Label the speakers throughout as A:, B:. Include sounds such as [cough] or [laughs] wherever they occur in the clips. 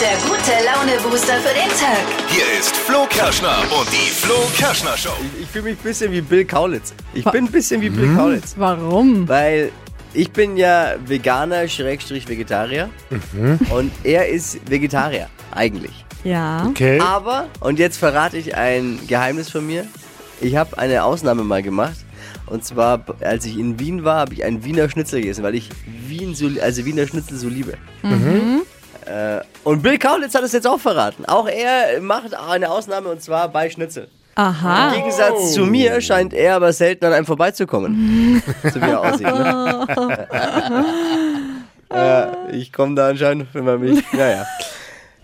A: der gute Laune-Booster für den Tag.
B: Hier ist Flo Kerschner und die Flo Kerschner Show.
C: Ich, ich fühle mich ein bisschen wie Bill Kaulitz. Ich bin ein bisschen wie Bill Kaulitz.
D: Warum?
C: Weil ich bin ja Veganer, Schrägstrich Vegetarier. Und er ist Vegetarier, eigentlich.
D: Ja.
E: Okay.
C: Aber, und jetzt verrate ich ein Geheimnis von mir. Ich habe eine Ausnahme mal gemacht. Und zwar, als ich in Wien war, habe ich einen Wiener Schnitzel gegessen, weil ich Wien so, also Wiener Schnitzel so liebe. Äh, und Bill Kaulitz hat es jetzt auch verraten. Auch er macht eine Ausnahme und zwar bei Schnitzel. Im
D: Aha.
C: Gegensatz zu mir scheint er aber selten an einem vorbeizukommen. [laughs] so wie er aussieht. Ne? [laughs] ja, ich komme da anscheinend, wenn man mich. Naja.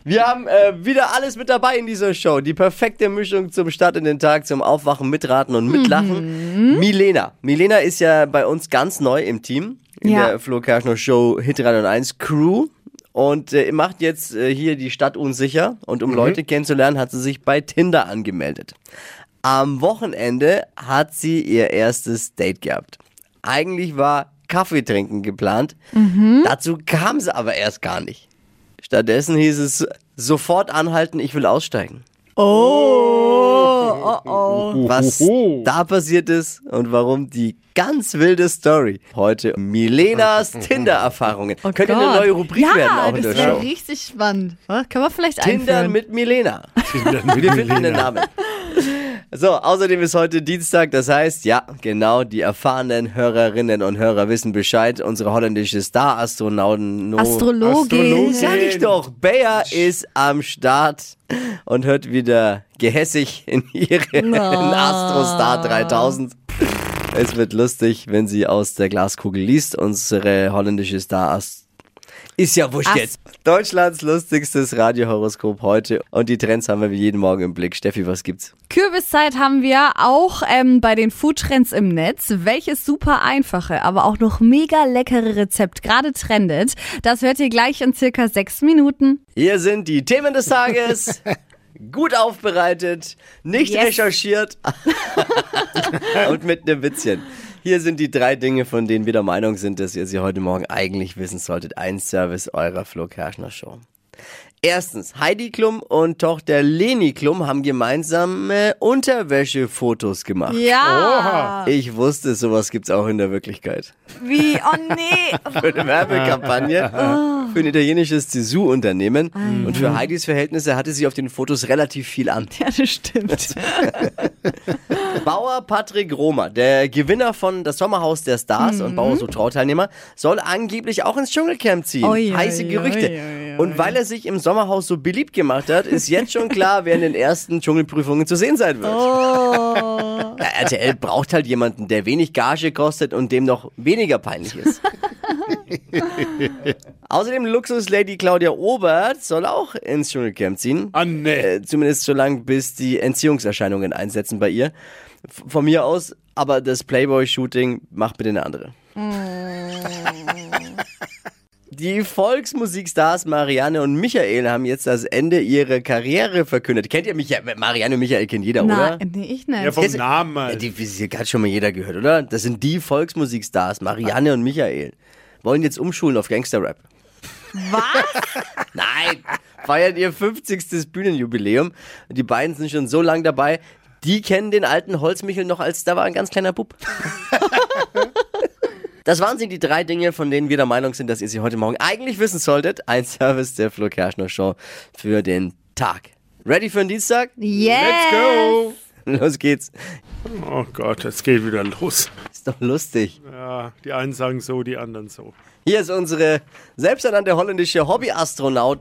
C: Wir haben äh, wieder alles mit dabei in dieser Show. Die perfekte Mischung zum Start in den Tag, zum Aufwachen, Mitraten und Mitlachen. Milena. Milena ist ja bei uns ganz neu im Team. In
D: Ja.
C: der Flo Kerschner Show Hit 301 Crew. Und äh, macht jetzt äh, hier die Stadt unsicher. Und um Leute kennenzulernen, hat sie sich bei Tinder angemeldet. Am Wochenende hat sie ihr erstes Date gehabt. Eigentlich war Kaffee trinken geplant. Dazu kam sie aber erst gar nicht. Stattdessen hieß es sofort anhalten, ich will aussteigen.
D: Oh,
C: Was da passiert ist und warum die ganz wilde Story. Heute Milenas [laughs] Tinder-Erfahrungen.
D: Oh
C: Könnte eine neue Rubrik
D: ja,
C: werden auch in
D: das
C: der
D: wäre
C: Show.
D: richtig spannend. Was? Können wir vielleicht
C: Tinder
D: einführen?
C: mit Milena.
E: Tinder mit
C: Wir finden den. Namen. So, außerdem ist heute Dienstag, das heißt, ja, genau, die erfahrenen Hörerinnen und Hörer wissen Bescheid. Unsere holländische Star-Astronauten. No
D: Astrologin.
E: Astrologin.
C: Sag ich doch, Bayer ist am Start und hört wieder gehässig in ihren Astrostar 3000. Es wird lustig, wenn sie aus der Glaskugel liest. Unsere holländische Star Ast ist ja wurscht jetzt. Deutschlands lustigstes Radiohoroskop heute. Und die Trends haben wir wie jeden Morgen im Blick. Steffi, was gibt's?
D: Kürbiszeit haben wir auch ähm, bei den Foodtrends im Netz. Welches super einfache, aber auch noch mega leckere Rezept gerade trendet, das hört ihr gleich in circa sechs Minuten.
C: Hier sind die Themen des Tages. [laughs] Gut aufbereitet, nicht
D: Yes.
C: recherchiert [laughs] [laughs] und mit einem Witzchen. Hier sind die drei Dinge, von denen wir der Meinung sind, dass ihr sie heute Morgen eigentlich wissen solltet. Ein Service eurer Flo Kerschner Show. Erstens, Heidi Klum und Tochter Leni Klum haben gemeinsame Unterwäschefotos gemacht.
D: Ja.
C: Ich wusste, sowas gibt's auch in der Wirklichkeit.
D: Wie? Oh nee. [laughs]
C: für eine Werbekampagne für ein italienisches Dessous-Unternehmen. Und für Heidis Verhältnisse hatte sie auf den Fotos relativ viel an.
D: Ja, das stimmt. [laughs]
C: Bauer Patrick Romer, der Gewinner von das Sommerhaus der Stars und Bauer so Trauteilnehmer, soll angeblich auch ins Dschungelcamp ziehen.
D: Oi, oi,
C: Heiße
D: oi,
C: Gerüchte.
D: oi,
C: Und weil er sich im Sommerhaus so beliebt gemacht hat, ist jetzt schon klar, wer in den ersten Dschungelprüfungen zu sehen sein wird.
D: Oh.
C: Ja, RTL braucht halt jemanden, der wenig Gage kostet und dem noch weniger peinlich ist. [laughs] Außerdem Luxus-Lady Claudia Obert soll auch ins Dschungelcamp ziehen.
E: Ah, nee.
C: Äh, zumindest so lange, bis die Entziehungserscheinungen einsetzen bei ihr. F von mir aus, aber das Playboy-Shooting macht bitte eine andere. Die Volksmusikstars Marianne und Michael haben jetzt das Ende ihrer Karriere verkündet. Kennt ihr Michael? Marianne und Michael kennt jeder, oder?
D: Nein, nee, ich nicht.
E: Ja, vom
C: Kennst
E: Namen
C: Ja,
E: halt.
C: die, die hat schon mal jeder gehört, oder? Das sind die Volksmusikstars, Marianne und Michael. Wollen jetzt umschulen auf Gangsterrap.
D: Was? [laughs]
C: Nein, feiern ihr 50. Bühnenjubiläum. Die beiden sind schon so lange dabei. Die kennen den alten Holzmichel noch als, da war ein ganz kleiner Bub. [laughs] Das waren sie, die drei Dinge, von denen wir der Meinung sind, dass ihr sie heute Morgen eigentlich wissen solltet. Ein Service der Flo Kerschner Show für den Tag. Ready für den Dienstag?
D: Yes.
E: Let's go. [laughs]
C: Los geht's.
E: Oh Gott, es geht wieder los.
C: Ist doch lustig.
E: Ja, die einen sagen so, die anderen so.
C: Hier ist unsere selbsternannte holländische Hobby-Astronaut.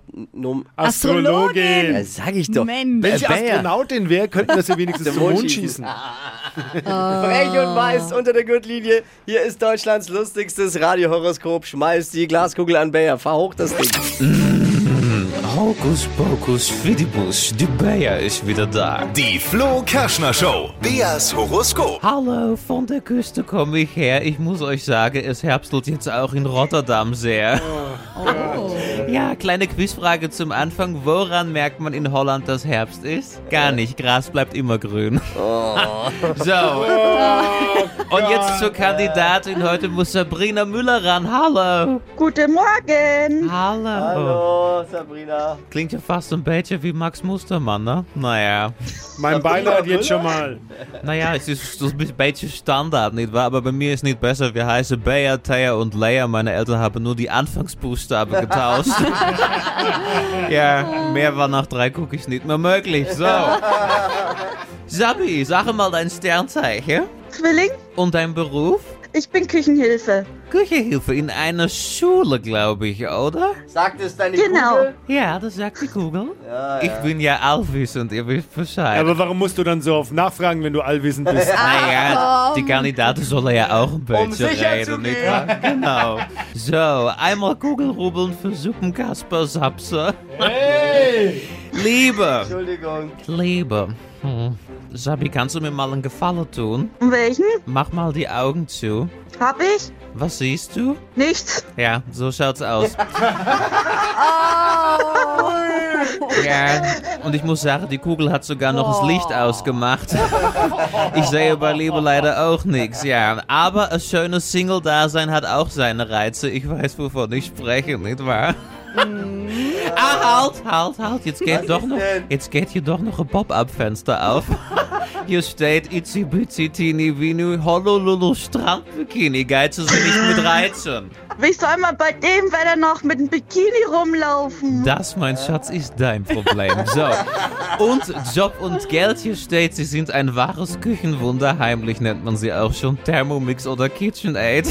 D: Astrologin.
C: Ja, sag ich doch.
D: Mensch.
E: Wenn sie
C: Äh, Bayer.
E: Astronautin wäre, könnten wir sie wenigstens zum Mond
C: Mond
E: schießen. [laughs]
C: Frech und weiß unter der Gürtellinie. Hier ist Deutschlands lustigstes Radiohoroskop. Schmeiß die Glaskugel an Bayer. Fahr hoch das Ding.
F: Hokus pokus fidibus, die Bayer ist wieder da.
B: Die Flo Kerschner Show. Beas Horoskop.
F: Hallo, von der Küste komme ich her. Ich muss euch sagen, es herbstelt jetzt auch in Rotterdam sehr. Ja, kleine Quizfrage zum Anfang. Woran merkt man in Holland, dass Herbst ist? Gar nicht. Gras bleibt immer grün. [laughs] So. Und jetzt zur Kandidatin. Heute muss Sabrina Müller ran. Hallo.
G: Guten Morgen.
F: Hallo.
C: Hallo, Sabrina.
F: Klingt ja fast ein bisschen wie Max Mustermann, ne? Naja.
E: Mein Beileid jetzt schon mal.
F: Naja, es ist so ein bisschen Standard, nicht wahr? Aber bei mir ist nicht besser. Wir heißen Bea, Thea und Leia. Meine Eltern haben nur die Anfangsbuchstaben getauscht. [laughs] ja, mehr war nach drei Cookies nicht mehr möglich. So. Sabi, [laughs] sag mal dein Sternzeichen
G: Zwilling,
F: und dein Beruf.
G: Ich bin Küchenhilfe.
F: Küchenhilfe in einer Schule, glaube ich, oder?
C: Sagt es deine
G: Genau.
C: Kugel?
F: Ja, das sagt die Kugel. [laughs] Ich bin ja allwissend, ihr wisst Bescheid.
E: Aber warum musst du dann so oft nachfragen, wenn du allwissend bist? [laughs]
F: Naja, [laughs] die Kandidaten sollen ja auch ein bisschen
C: sicher
F: reden,
C: zu
F: nicht wahr? Genau. So, einmal Kugelrubbeln für Suppenkasper Sapse. Hey! Liebe,
C: Entschuldigung.
F: Liebe. Hm. Sabi, kannst du mir mal einen Gefallen tun?
G: Welchen?
F: Mach mal die Augen zu.
G: Hab ich?
F: Was siehst du?
G: Nichts.
F: Ja, so schaut's aus. [laughs] Ja, und ich muss sagen, die Kugel hat sogar noch das Licht ausgemacht. Ich sehe bei Liebe leider auch nichts, ja. Aber ein schönes Single-Dasein hat auch seine Reize. Ich weiß, wovon ich spreche, nicht wahr? Ah, halt, halt, halt. Jetzt geht, doch noch,
C: denn?
F: jetzt geht hier doch noch ein Pop-Up-Fenster auf. [laughs] Hier steht Itzy Bitsy Teeny Vinu Honolulu Strandbikini. Geizen Sie nicht mit Reizen.
G: Wie soll man bei dem Wetter noch mit einem Bikini rumlaufen?
F: Das, mein Schatz, ist dein Problem. So. Und Job und Geld hier steht, sie sind ein wahres Küchenwunder. Heimlich nennt man sie auch schon Thermomix oder KitchenAid.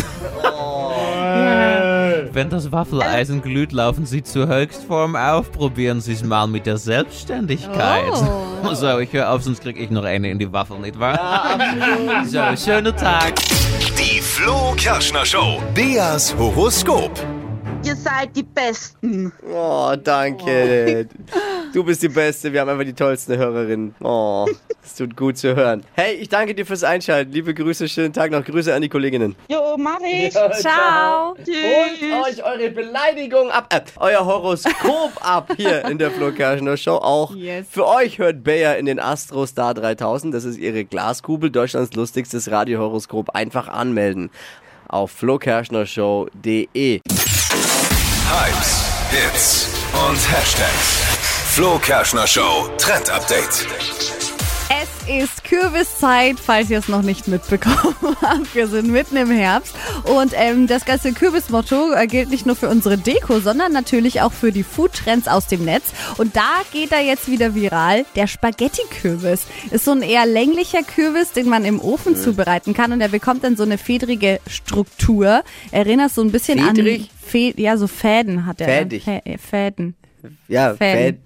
F: Wenn das Waffeleisen glüht, laufen sie zur Höchstform auf. Probieren sie es mal mit der Selbstständigkeit. [laughs] So, ich höre auf, sonst krieg ich noch eine in die Waffel, nicht wahr? so, schönen Tag.
B: Die Flo Kerschner Show. Beas Horoskop.
G: Ihr seid die Besten.
C: Oh, danke. Du bist die Beste. Wir haben einfach die tollsten Hörerinnen. Oh, es tut gut zu hören. Hey, ich danke dir fürs Einschalten. Liebe Grüße, schönen Tag noch. Grüße an die Kolleginnen.
G: Jo, mach ich.
D: Ciao.
C: Holt
G: Tschüss.
C: euch eure Beleidigung ab, äh, euer Horoskop ab hier in der Flo Kerschner Show. Auch
D: Yes.
C: für euch hört Bayer in den Astro Star 3000. Das ist ihre Glaskugel, Deutschlands lustigstes Radiohoroskop. Einfach anmelden auf flokerschnershow.de.
B: Hypes, Hits und Hashtags. Flo Kerschner Show Trend Update.
D: Es ist Kürbiszeit, falls ihr es noch nicht mitbekommen [laughs] habt. Wir sind mitten im Herbst und ähm, das ganze Kürbismotto äh, gilt nicht nur für unsere Deko, sondern natürlich auch für die Foodtrends aus dem Netz. Und da geht er jetzt wieder viral. Der Spaghetti-Kürbis ist so ein eher länglicher Kürbis, den man im Ofen zubereiten kann und er bekommt dann so eine fedrige Struktur. Erinnert so ein bisschen
C: Fedrig?
D: an Fä ja so Fäden hat er.
C: Fädig.
D: Fä äh, Fäden.
C: Ja,
D: Fan.
C: Fäd-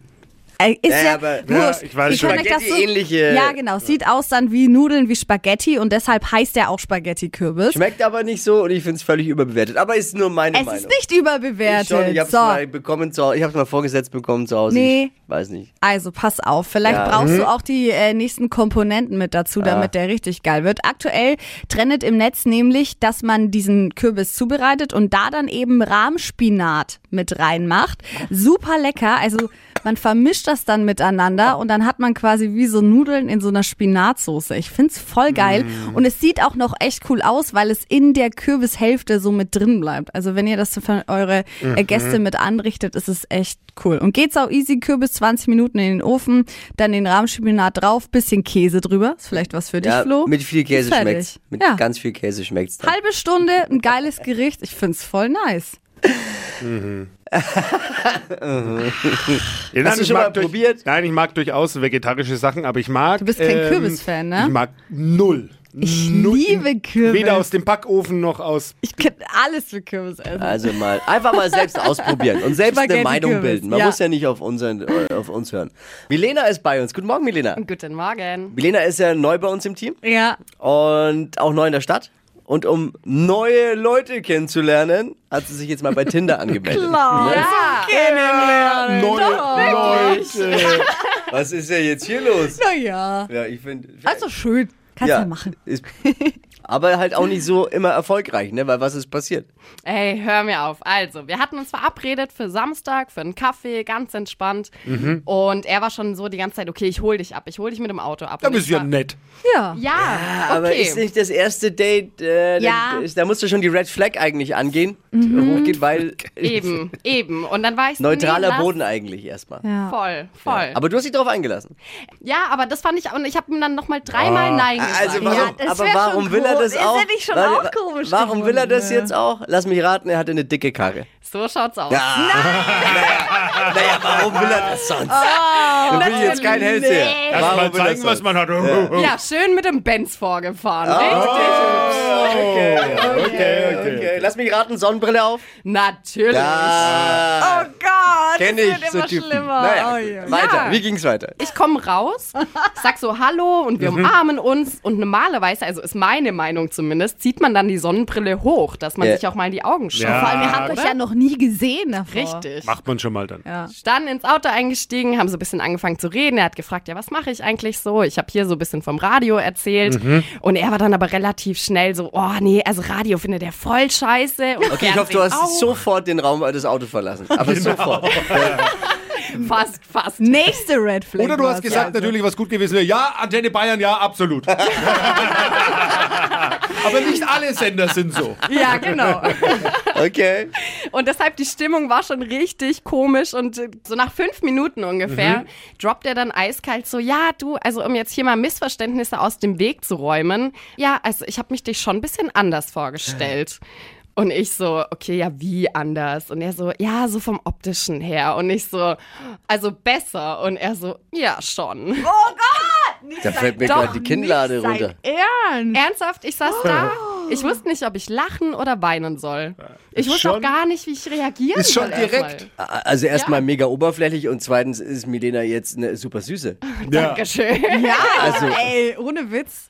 D: Äh, Ist
C: Ja,
D: ja, wurscht.
E: Ja, ich weiß schon.
D: das so,
C: Spaghetti-ähnliche-
D: Ja, genau. Sieht aus dann wie Nudeln, wie Spaghetti und deshalb heißt er auch Spaghetti-Kürbis.
C: Schmeckt aber nicht so und ich finde es völlig überbewertet. Aber ist nur meine
D: Es
C: Meinung.
D: ist nicht
C: Ich
D: überbewertet.
C: schon, ich hab's
D: so,
C: mal bekommen zu Hause. Ich hab's mal vorgesetzt bekommen zu Hause.
D: Nee.
C: Ich weiß nicht.
D: also pass auf. Vielleicht
C: Ja.
D: brauchst du auch die äh, nächsten Komponenten mit dazu, damit der richtig geil wird. Aktuell trendet im Netz nämlich, dass man diesen Kürbis zubereitet und da dann eben Rahmspinat mit reinmacht. Super lecker. Also man vermischt das dann miteinander und dann hat man quasi wie so Nudeln in so einer Spinatsoße. Ich find's voll geil und es sieht auch noch echt cool aus, weil es in der Kürbishälfte so mit drin bleibt. Also wenn ihr das für eure äh, Gäste mit anrichtet, ist es echt cool. Und geht's auch easy, Kürbis 20 Minuten in den Ofen, dann den Rahmspinat drauf, bisschen Käse drüber. Ist vielleicht was für dich,
C: Ja,
D: Flo?
C: mit viel Käse schmeckt's. Mit
D: Ja.
C: ganz viel Käse schmeckt's. Dann.
D: Halbe Stunde, ein geiles Gericht. Ich find's voll nice. [laughs]
E: Ja,
C: Hast du schon mal
E: durch-
C: probiert?
E: Nein, ich mag durchaus vegetarische Sachen, aber ich mag.
D: Du bist kein Kürbisfan, ne?
E: Ich mag null.
D: Ich
E: null.
D: liebe Kürbis.
E: Weder aus dem Backofen noch aus.
D: Ich kann alles für Kürbis essen.
C: Also mal einfach mal selbst ausprobieren und selbst eine Meinung
D: Kürbis,
C: bilden. Man
D: ja.
C: muss ja nicht auf, unseren, äh, auf uns hören. Milena ist bei uns. Guten Morgen, Milena.
H: Guten Morgen.
C: Milena ist ja neu bei uns im Team
D: Ja.
C: und auch neu in der Stadt. Und um neue Leute kennenzulernen, hat sie sich jetzt mal bei Tinder angemeldet. [laughs]
D: Kennenlernen.
E: Neue Leute.
C: Was ist denn jetzt hier los?
D: Na ja.
C: Ja, ich finde.
D: Also schön. Kannst ja, machen.
C: Ist, Aber halt auch nicht so immer erfolgreich, ne? Weil was ist passiert?
H: Ey, hör mir auf. Also, wir hatten uns verabredet für Samstag, für einen Kaffee, ganz entspannt.
E: Mhm.
H: Und er war schon so die ganze Zeit, okay, ich hol dich ab, ich hol dich mit dem Auto ab.
E: Da bist du ja nett.
D: Ja.
H: Ja,
C: Aber
H: okay.
C: ist nicht das erste Date, äh,
D: Ja.
C: da, da musst du schon die Red Flag eigentlich angehen,
H: Mhm.
C: hochgeht, weil [laughs]
H: Eben, eben. Und dann war ich so,
C: neutraler
H: nee,
C: Boden eigentlich erstmal.
D: Ja.
H: Voll, voll.
C: Aber du hast dich darauf eingelassen.
H: Ja, aber das fand ich, und ich habe ihm dann nochmal dreimal Nein gesagt.
C: Also warum,
D: Ja,
C: aber warum will er das
D: Ist
C: auch?
D: er nicht schon auch komisch
C: Warum will er das
D: gefunden,
C: jetzt auch? Lass mich raten, er hatte eine dicke Karre.
H: so schaut's aus.
C: Naja, warum will er das sonst? du will jetzt kein.
E: Erst
C: Warum
E: mal zeigen, was man hat.
H: Ja, schön mit dem Benz vorgefahren.
C: Ah.
H: Richtig.
C: Okay, okay, okay. Lass mich raten, Sonnenbrille auf?
H: Natürlich.
C: Ja,
D: Oh Gott,
C: kenn
D: das
C: ich,
D: wird
C: so
D: immer
C: Typen.
D: schlimmer.
C: Naja,
D: Oh je.
C: weiter.
H: Ja.
C: Wie ging's weiter?
H: Ich komme raus, sag so Hallo und wir umarmen uns. Und normalerweise, also ist meine Meinung zumindest, zieht man dann die Sonnenbrille hoch, dass man
C: Ja.
H: sich auch mal in die Augen schaut.
E: Ja.
D: Vor allem, ihr habt euch ja noch nie gesehen davor.
H: Richtig.
E: Macht man schon mal dann.
H: Dann ins Auto eingestiegen, haben so ein bisschen angefangen zu reden. Er hat gefragt, ja, was mache ich eigentlich so? Ich habe hier so ein bisschen vom Radio erzählt. Und er war dann aber relativ schnell so, oh nee, also Radio findet er voll scheiße. Und
C: Okay, ich hoffe, du hast
H: auch.
C: sofort den Raum des Autos verlassen. Aber sofort. [laughs]
H: Fast, fast.
D: Nächste Red Flag.
E: Oder du hast gesagt,
D: also.
E: natürlich, was gut gewesen wäre. Ja, Antenne Bayern, ja, absolut. [laughs] Aber nicht alle Sender sind so.
H: Ja, genau.
C: Okay.
H: Und deshalb, die Stimmung war schon richtig komisch. Und äh, so nach fünf Minuten ungefähr droppt er dann eiskalt so, ja, du, also um jetzt hier mal Missverständnisse aus dem Weg zu räumen. Ja, also ich habe mich dich schon ein bisschen anders vorgestellt. Und ich so, okay, ja, wie anders? Und er so, ja, so vom optischen her. Und ich so, also besser. Und er so, ja, schon.
C: Da fällt mir gerade die Kinnlade runter.
D: Ernst?
H: Ernsthaft, ich saß da. Ich wusste nicht, ob ich lachen oder weinen soll. Ich wusste auch
E: schon-
H: gar nicht, wie ich reagieren
E: ist schon
H: soll. erstmal.
E: direkt.
C: Also erstmal
H: Ja.
C: mega oberflächlich und zweitens ist Milena jetzt eine super süße. [laughs]
E: Ja.
H: Dankeschön.
D: Ja,
C: Also-
D: ey, ohne Witz.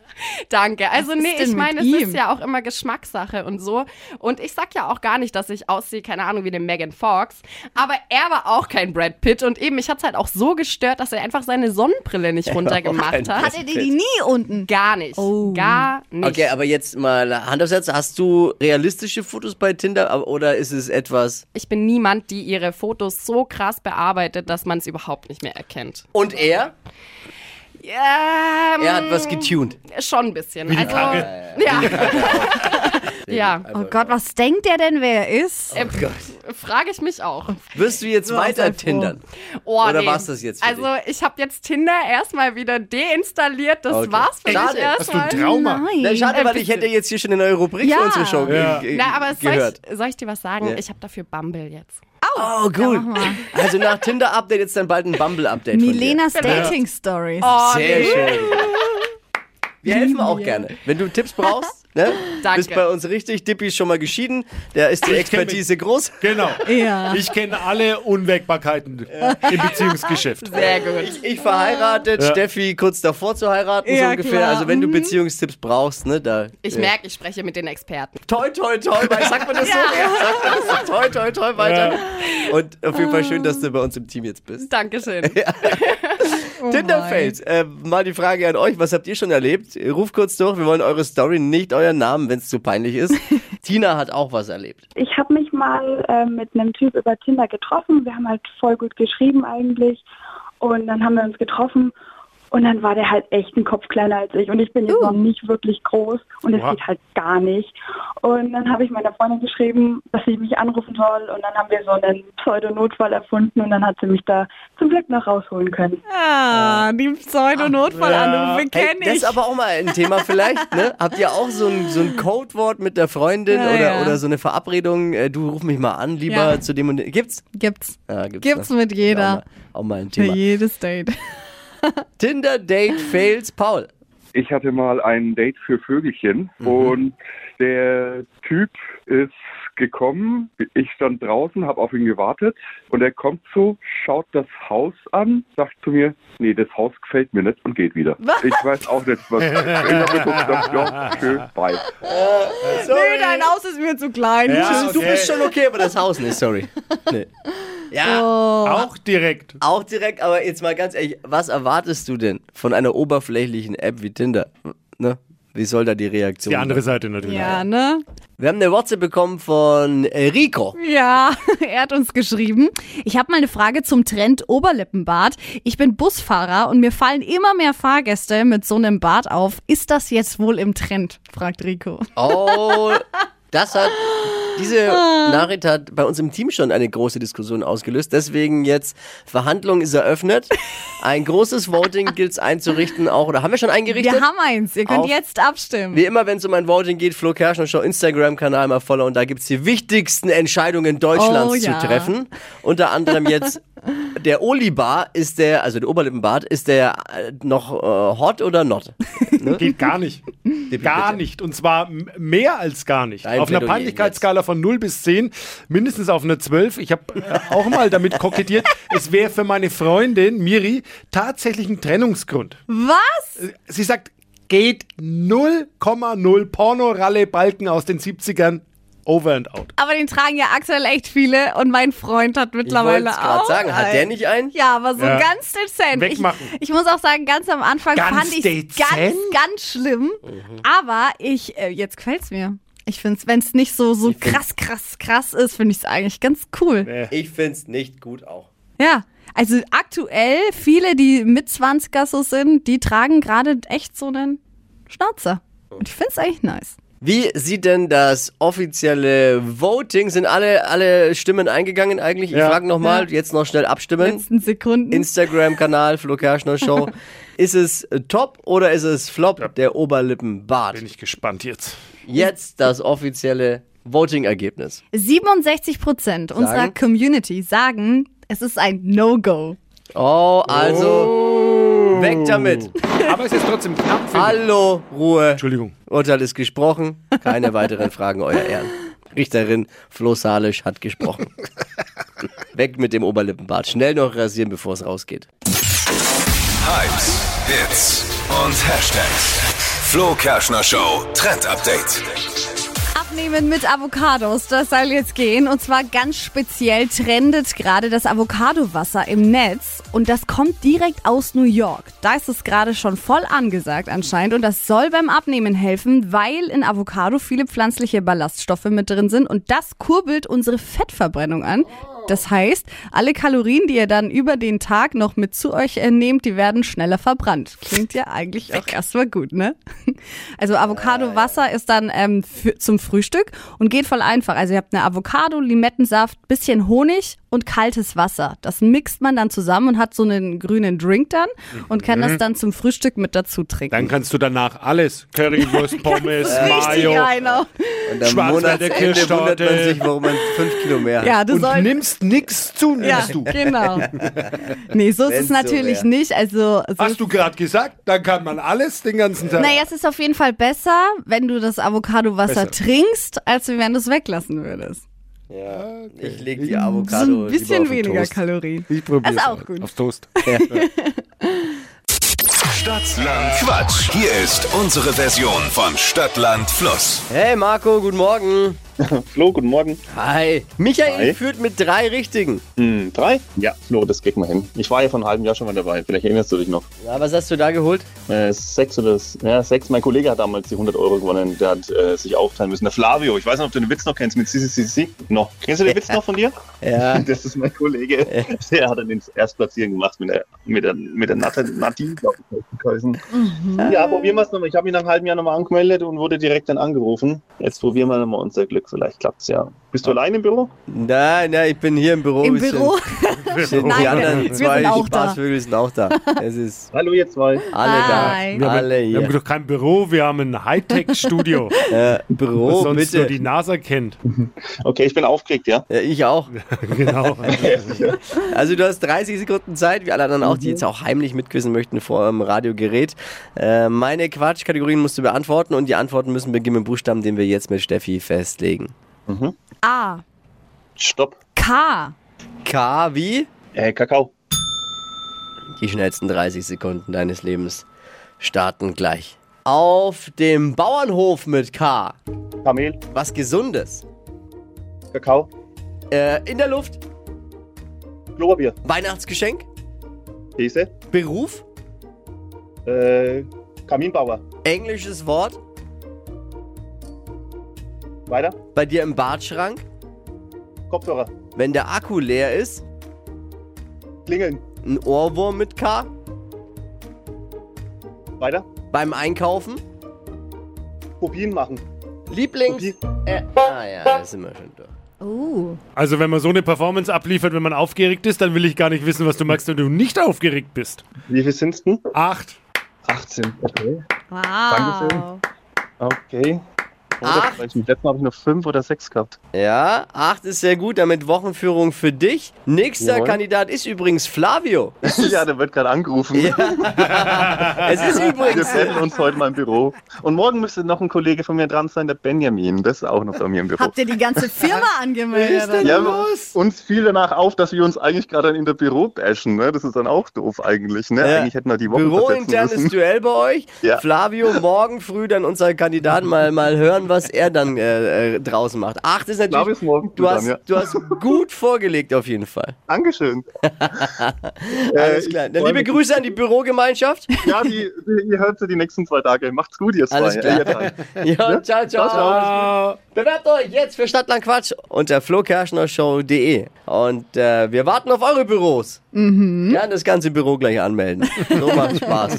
H: Danke. Also
D: Was
H: nee, ich meine, es
D: ihm?
H: ist ja auch immer Geschmackssache und so. Und ich sag ja auch gar nicht, dass ich aussehe, keine Ahnung, wie eine Megan Fox. Aber er war auch kein Brad Pitt. Und eben, mich hat's halt auch so gestört, dass er einfach seine Sonnenbrille nicht [laughs] runtergemacht hat.
D: Hat er die nie unten?
H: Gar nicht.
D: Oh.
H: Gar nicht.
C: Okay, aber jetzt mal Hand aufs Herz. Hast du realistische Fotos bei Tinder oder ist es etwas...
H: Ich bin niemand, die ihre Fotos so krass bearbeitet, dass man es überhaupt nicht mehr erkennt.
C: Und er?
H: Ähm,
C: Er hat was getuned.
H: Schon ein bisschen. also, ja. [laughs] ja.
D: Oh Gott, was denkt der denn, wer er ist?
H: Äh, Frage ich mich auch.
C: Wirst du jetzt
D: Ja,
C: weiter
D: froh.
C: tindern?
H: Oh,
C: Oder
H: nee.
C: war's das jetzt für
H: Also ich habe jetzt Tinder erstmal wieder deinstalliert. Das
C: Okay.
H: war's für
C: Schade.
H: mich
E: Hast du
H: erstmal.
E: ein Trauma?
C: Na, schade, weil ich hätte jetzt hier schon eine neue Rubrik
D: Ja.
C: für unsere Show
E: Ja.
H: Na, aber soll ich, soll ich dir was sagen?
C: Ja.
H: Ich habe dafür Bumble jetzt.
C: Oh, gut. Also nach Tinder-Update jetzt dann bald ein Bumble-Update.
D: Milenas Dating Stories.
H: Oh,
C: Sehr schön. Wir helfen auch gerne. Wenn du Tipps brauchst, [laughs] ne?
H: Danke.
C: bist bei uns richtig. Dippi ist schon mal geschieden. Da ist die Expertise groß.
E: Genau.
D: Ja.
E: Ich kenne alle Unwägbarkeiten im Beziehungsgeschäft.
H: Sehr gut.
C: Ich verheiratet,
E: Ja.
C: Steffi kurz davor zu heiraten, so
D: Ja,
C: ungefähr.
D: klar.
C: Also wenn du
D: Mhm.
C: Beziehungstipps brauchst, ne, da.
H: Ich merke, ich spreche mit den Experten.
C: Toi, toi, toi, weil sagt man das so? Sagt man das so? Toi, toi, toi weiter. Und auf jeden Fall schön, dass du bei uns im Team jetzt bist.
H: Dankeschön. [laughs]
C: Tinder-Fails. Äh, mal die Frage an euch, was habt ihr schon erlebt? Ruf kurz durch, wir wollen eure Story, nicht euren Namen, wenn es zu peinlich ist. [laughs] Tina hat auch was erlebt.
I: Ich habe mich mal äh, mit einem Typ über Tinder getroffen. Wir haben halt voll gut geschrieben eigentlich. Und dann haben wir uns getroffen. Und dann war der halt echt ein Kopf kleiner als ich. Und ich bin jetzt noch nicht wirklich groß. Und es geht halt gar nicht. Und dann habe ich meiner Freundin geschrieben, dass sie mich anrufen soll. Und dann haben wir so einen Pseudonotfall erfunden. Und dann hat sie mich da zum Glück noch rausholen können.
D: Ah, die Pseudo-Notfallanrufe
C: Hey,
D: kenne
C: das
D: ich.
C: ist aber auch mal ein Thema vielleicht, ne? [laughs] Habt ihr auch so ein, so ein Codewort mit der Freundin
D: Ja,
C: oder,
D: ja.
C: oder so eine Verabredung, äh, du ruf mich mal an, lieber
D: Ja.
C: zu dem und dem. Gibt's?
D: Gibt's.
C: Ja, gibt's.
D: Gibt's mit
C: Auch
D: jeder.
C: mal, auch mal ein
D: Für
C: Thema.
D: jedes Date. [laughs]
C: Tinder Date Fails Paul.
J: Ich hatte mal ein Date für Vögelchen und der Typ ist gekommen. Ich stand draußen, habe auf ihn gewartet und er kommt so, schaut das Haus an, sagt zu mir, nee, das Haus gefällt mir nicht und geht wieder. Ich weiß auch nicht, was. [laughs] Ich habe geguckt, dachte, ja, schön, bye.
C: Sorry.
D: Nee, dein Haus ist mir zu klein.
E: Ja,
C: Du
E: okay.
C: bist schon okay, aber das Haus nicht, sorry. Nee. [laughs] Ja,
D: Oh.
E: Auch direkt.
C: auch direkt, aber jetzt mal ganz ehrlich, was erwartest du denn von einer oberflächlichen App wie Tinder? Ne? Wie soll da die Reaktion
E: Die andere
C: sein?
E: Seite natürlich.
D: Ja, ne?
C: Wir haben eine WhatsApp bekommen von äh, Rico.
D: Ja, [laughs] er hat uns geschrieben. Ich habe mal eine Frage zum Trend Oberlippenbart. Ich bin Busfahrer und mir fallen immer mehr Fahrgäste mit so einem Bart auf. Ist das jetzt wohl im Trend? fragt Rico.
C: Oh, das hat, diese Nachricht hat bei uns im Team schon eine große Diskussion ausgelöst. Deswegen jetzt, Verhandlung ist eröffnet. Ein großes Voting gilt es einzurichten auch, oder haben wir schon eingerichtet?
D: Wir haben eins. Ihr könnt
C: Auf-
D: jetzt abstimmen.
C: Wie immer, wenn es um ein Voting geht, Flo Kerschner Show Instagram-Kanal mal voller und da gibt's die wichtigsten Entscheidungen Deutschlands
D: Oh, ja.
C: zu treffen. Unter anderem jetzt der Olibar ist der, also der Oberlippenbart, ist der äh, noch äh, hot oder not? [laughs]
E: Geht gar nicht. Gar nicht. Und zwar mehr als gar nicht.
C: Dein
E: auf einer Peinlichkeitsskala von 0 bis 10, mindestens auf einer 12. Ich habe äh, auch mal damit kokettiert. Es wäre für meine Freundin Miri tatsächlich ein Trennungsgrund.
D: Was?
E: Sie sagt, geht 0,0 Porno-Ralle-Balken aus den 70ern over and out.
D: Aber den tragen ja aktuell echt viele und mein Freund hat mittlerweile
C: grad
D: auch.
C: sagen, hat der
D: einen.
C: nicht einen?
D: Ja, aber so
E: Ja.
D: ganz dezent.
E: Wegmachen.
D: Ich, ich muss auch sagen, ganz am Anfang
E: Ganz
D: fand ich
E: dezent?
D: ganz, ganz schlimm. Aber ich, äh, jetzt gefällt's mir. Ich finde es, wenn es nicht so, so
C: Ich
D: krass, krass, krass ist, finde ich es eigentlich ganz cool.
C: Ich find's nicht gut auch.
D: Ja. Also aktuell, viele, die mit 20er so sind, die tragen gerade echt so einen Schnauzer. Und ich finde es eigentlich nice.
C: Wie sieht denn das offizielle Voting? Sind alle, alle Stimmen eingegangen eigentlich? Ich
E: Ja.
C: frage nochmal, jetzt noch schnell abstimmen.
D: Letzten Sekunden.
C: Instagram-Kanal Flo Kerschner Show. [laughs] ist es top oder ist es flop, der Oberlippenbart?
E: Bin ich gespannt jetzt.
C: Jetzt das offizielle Voting-Ergebnis.
D: 67 Prozent unserer Community sagen, es ist ein No-Go.
C: Oh, also weg damit.
E: Aber es ist trotzdem knapp.
C: Hallo, Ruhe.
E: Entschuldigung.
C: Urteil ist gesprochen. Keine weiteren Fragen, euer Ehren. Richterin Flo Salisch hat gesprochen. [laughs] Weg mit dem Oberlippenbart. Schnell noch rasieren, bevor es rausgeht.
B: Hypes, Hits und Hashtags. Flo Kerschner Show Trend Update.
D: Abnehmen mit Avocados, das soll jetzt gehen. Und zwar ganz speziell trendet gerade das Avocado-Wasser im Netz. Und das kommt direkt aus New York. Da ist es gerade schon voll angesagt anscheinend. Und das soll beim Abnehmen helfen, weil in Avocado viele pflanzliche Ballaststoffe mit drin sind. Und das kurbelt unsere Fettverbrennung an. Das heißt, alle Kalorien, die ihr dann über den Tag noch mit zu euch äh, nehmt, die werden schneller verbrannt. Klingt ja eigentlich auch erstmal gut, ne? [laughs] Also Avocado-Wasser ist dann ähm, zum Frühstück und geht voll einfach. Also ihr habt eine Avocado, Limettensaft, bisschen Honig und kaltes Wasser. Das mixt man dann zusammen und hat so einen grünen Drink dann und kann das dann zum Frühstück mit dazu trinken.
E: Dann kannst du danach alles. Currywurst, [laughs] Pommes, Mayo.
D: einer.
C: Und am
E: Schwarzwälder
C: Monatsende wundert man
E: Kirschtorte.
C: sich, warum man fünf Kilo mehr hat.
D: Ja, du
E: Und
D: sollst.
E: nimmst nix zu, nimmst
D: Ja,
E: du.
D: genau. [laughs] Nee, so ist es
C: so
D: natürlich
C: wär.
D: nicht. Also, so
E: Hast du gerade gesagt, dann kann man alles den ganzen Tag.
D: Naja, es ist auf jeden Fall besser, wenn du das Avocado-Wasser trinkst, als wenn du es weglassen würdest.
C: Ja, ich leg die
D: So
C: Avocado
D: ein
C: lieber
D: bisschen
C: auf den
D: weniger
C: Toast.
D: Kalorien.
E: ich probier's
D: Ist auch gut.
E: Aufs Toast. [laughs]
B: Stadtland Quatsch. Hier ist unsere Version von Stadtland Fluss.
C: Hey Marco, guten Morgen. [laughs]
K: Flo, guten Morgen.
C: Hi. Michael
K: Hi.
C: führt mit drei Richtigen.
K: Hm, drei? Ja, Flo, das kriegen wir hin. Ich war ja vor einem halben Jahr schon mal dabei. Vielleicht erinnerst du dich noch.
C: Ja, was hast du da geholt?
K: Äh, sechs oder ja, sechs. Mein Kollege hat damals die 100 Euro gewonnen. Der hat äh, sich aufteilen müssen. Der Flavio, ich weiß nicht, ob du den Witz noch kennst mit CCCC. Noch. Kennst du den Witz [laughs] noch von dir?
C: Ja. [laughs]
K: Das ist mein Kollege. Der hat dann den Erstplatzieren gemacht mit der, mit der, mit der Nadine, glaube ich. geheißen. Ja, probieren wir es nochmal. Ich habe ihn nach einem halben Jahr nochmal angemeldet und wurde direkt dann angerufen. Jetzt probieren wir nochmal unser Glück. Vielleicht klappt es ja. Bist du allein im Büro?
C: Nein, nein, ich bin hier im Büro.
D: Im Büro? [laughs] [laughs]
C: Sind die anderen zwei
D: sind auch da.
C: Spaßvögel sind auch da. Es ist [laughs]
K: Hallo, ihr zwei.
C: alle
D: Hi.
C: da.
E: Wir haben,
C: Alle
E: wir haben
C: hier.
E: doch kein Büro, wir haben ein Hightech-Studio,
C: Äh,
E: was
C: Büro,
E: sonst nur
C: bitte.
E: die NASA kennt.
K: Okay, ich bin aufgeregt, ja?
C: Ja, ich auch.
E: genau.
C: Also du hast 30 Sekunden Zeit, wie alle anderen auch, die jetzt auch heimlich mitquissen möchten vor dem Radiogerät. Äh, meine Quatschkategorien musst du beantworten und die Antworten müssen beginnen mit Buchstaben, den wir jetzt mit Steffi festlegen.
D: A.
K: Stopp.
D: K.
C: K wie?
K: Äh, Kakao.
C: Die schnellsten 30 Sekunden deines Lebens starten gleich. Auf dem Bauernhof mit K.
K: Kamel.
C: Was Gesundes.
K: Kakao.
C: Äh, in der Luft.
K: Klopapier.
C: Weihnachtsgeschenk.
K: Käse.
C: Beruf.
K: Äh, Kaminbauer.
C: Englisches Wort.
K: Weiter.
C: Bei dir im Badschrank.
K: Kopfhörer.
C: Wenn der Akku leer ist.
K: Klingeln.
C: Ein Ohrwurm mit K.
K: Weiter.
C: Beim Einkaufen.
K: Kopien machen.
C: Lieblings. Äh, ah ja, da sind wir schon durch.
D: Oh.
E: Also wenn man so eine Performance abliefert, wenn man aufgeregt ist, dann will ich gar nicht wissen, was du magst, wenn du nicht aufgeregt bist.
K: Wie viel sind's denn?
E: Acht.
K: 18. Okay.
D: Wow.
K: Dankeschön. Okay.
C: Acht.
K: Letzten habe ich noch fünf oder sechs gehabt.
C: Ja, acht ist sehr gut, damit Wochenführung für dich. Nächster
K: Jawohl.
C: Kandidat ist übrigens Flavio. [laughs]
K: ja, der wird gerade angerufen. [laughs]
C: Es ist
K: Wir
C: übrigens.
K: treffen uns heute mal im Büro. Und morgen müsste noch ein Kollege von mir dran sein, der Benjamin. Das ist auch noch bei mir im Büro.
D: Habt ihr die ganze Firma angemeldet?
K: Ja, uns fiel danach auf, dass wir uns eigentlich gerade in der Büro bashen. Ne? Das ist dann auch doof eigentlich. Ne?
C: Ja.
K: Eigentlich hätten wir die Woche
C: Bürointernes. Duell bei euch.
K: Ja.
C: Flavio, morgen früh dann unser Kandidat mal, mal hören, was er dann äh, äh, draußen macht. Acht ist
K: Flavio
C: natürlich.
K: ist morgen
C: Du hast,
K: dran, ja.
C: du hast gut vorgelegt auf jeden Fall. [laughs]
K: Dankeschön. [laughs]
C: Alles
K: ich
C: klar. Dann liebe. Grüße an die Bürogemeinschaft.
K: Ja, die, die, ihr hört sie die nächsten zwei Tage. Macht's gut, ihr zwei.
C: Alles
K: Äh,
C: klar.
K: ihr drei. [laughs]
C: Ja, ciao, ciao.
K: Ciao, ciao.
C: Bewerbt euch jetzt für Stadtland Quatsch unter flokerschnershow.de. Und äh, wir warten auf eure Büros. Mhm. Ja, das ganze Büro gleich anmelden. So macht Spaß.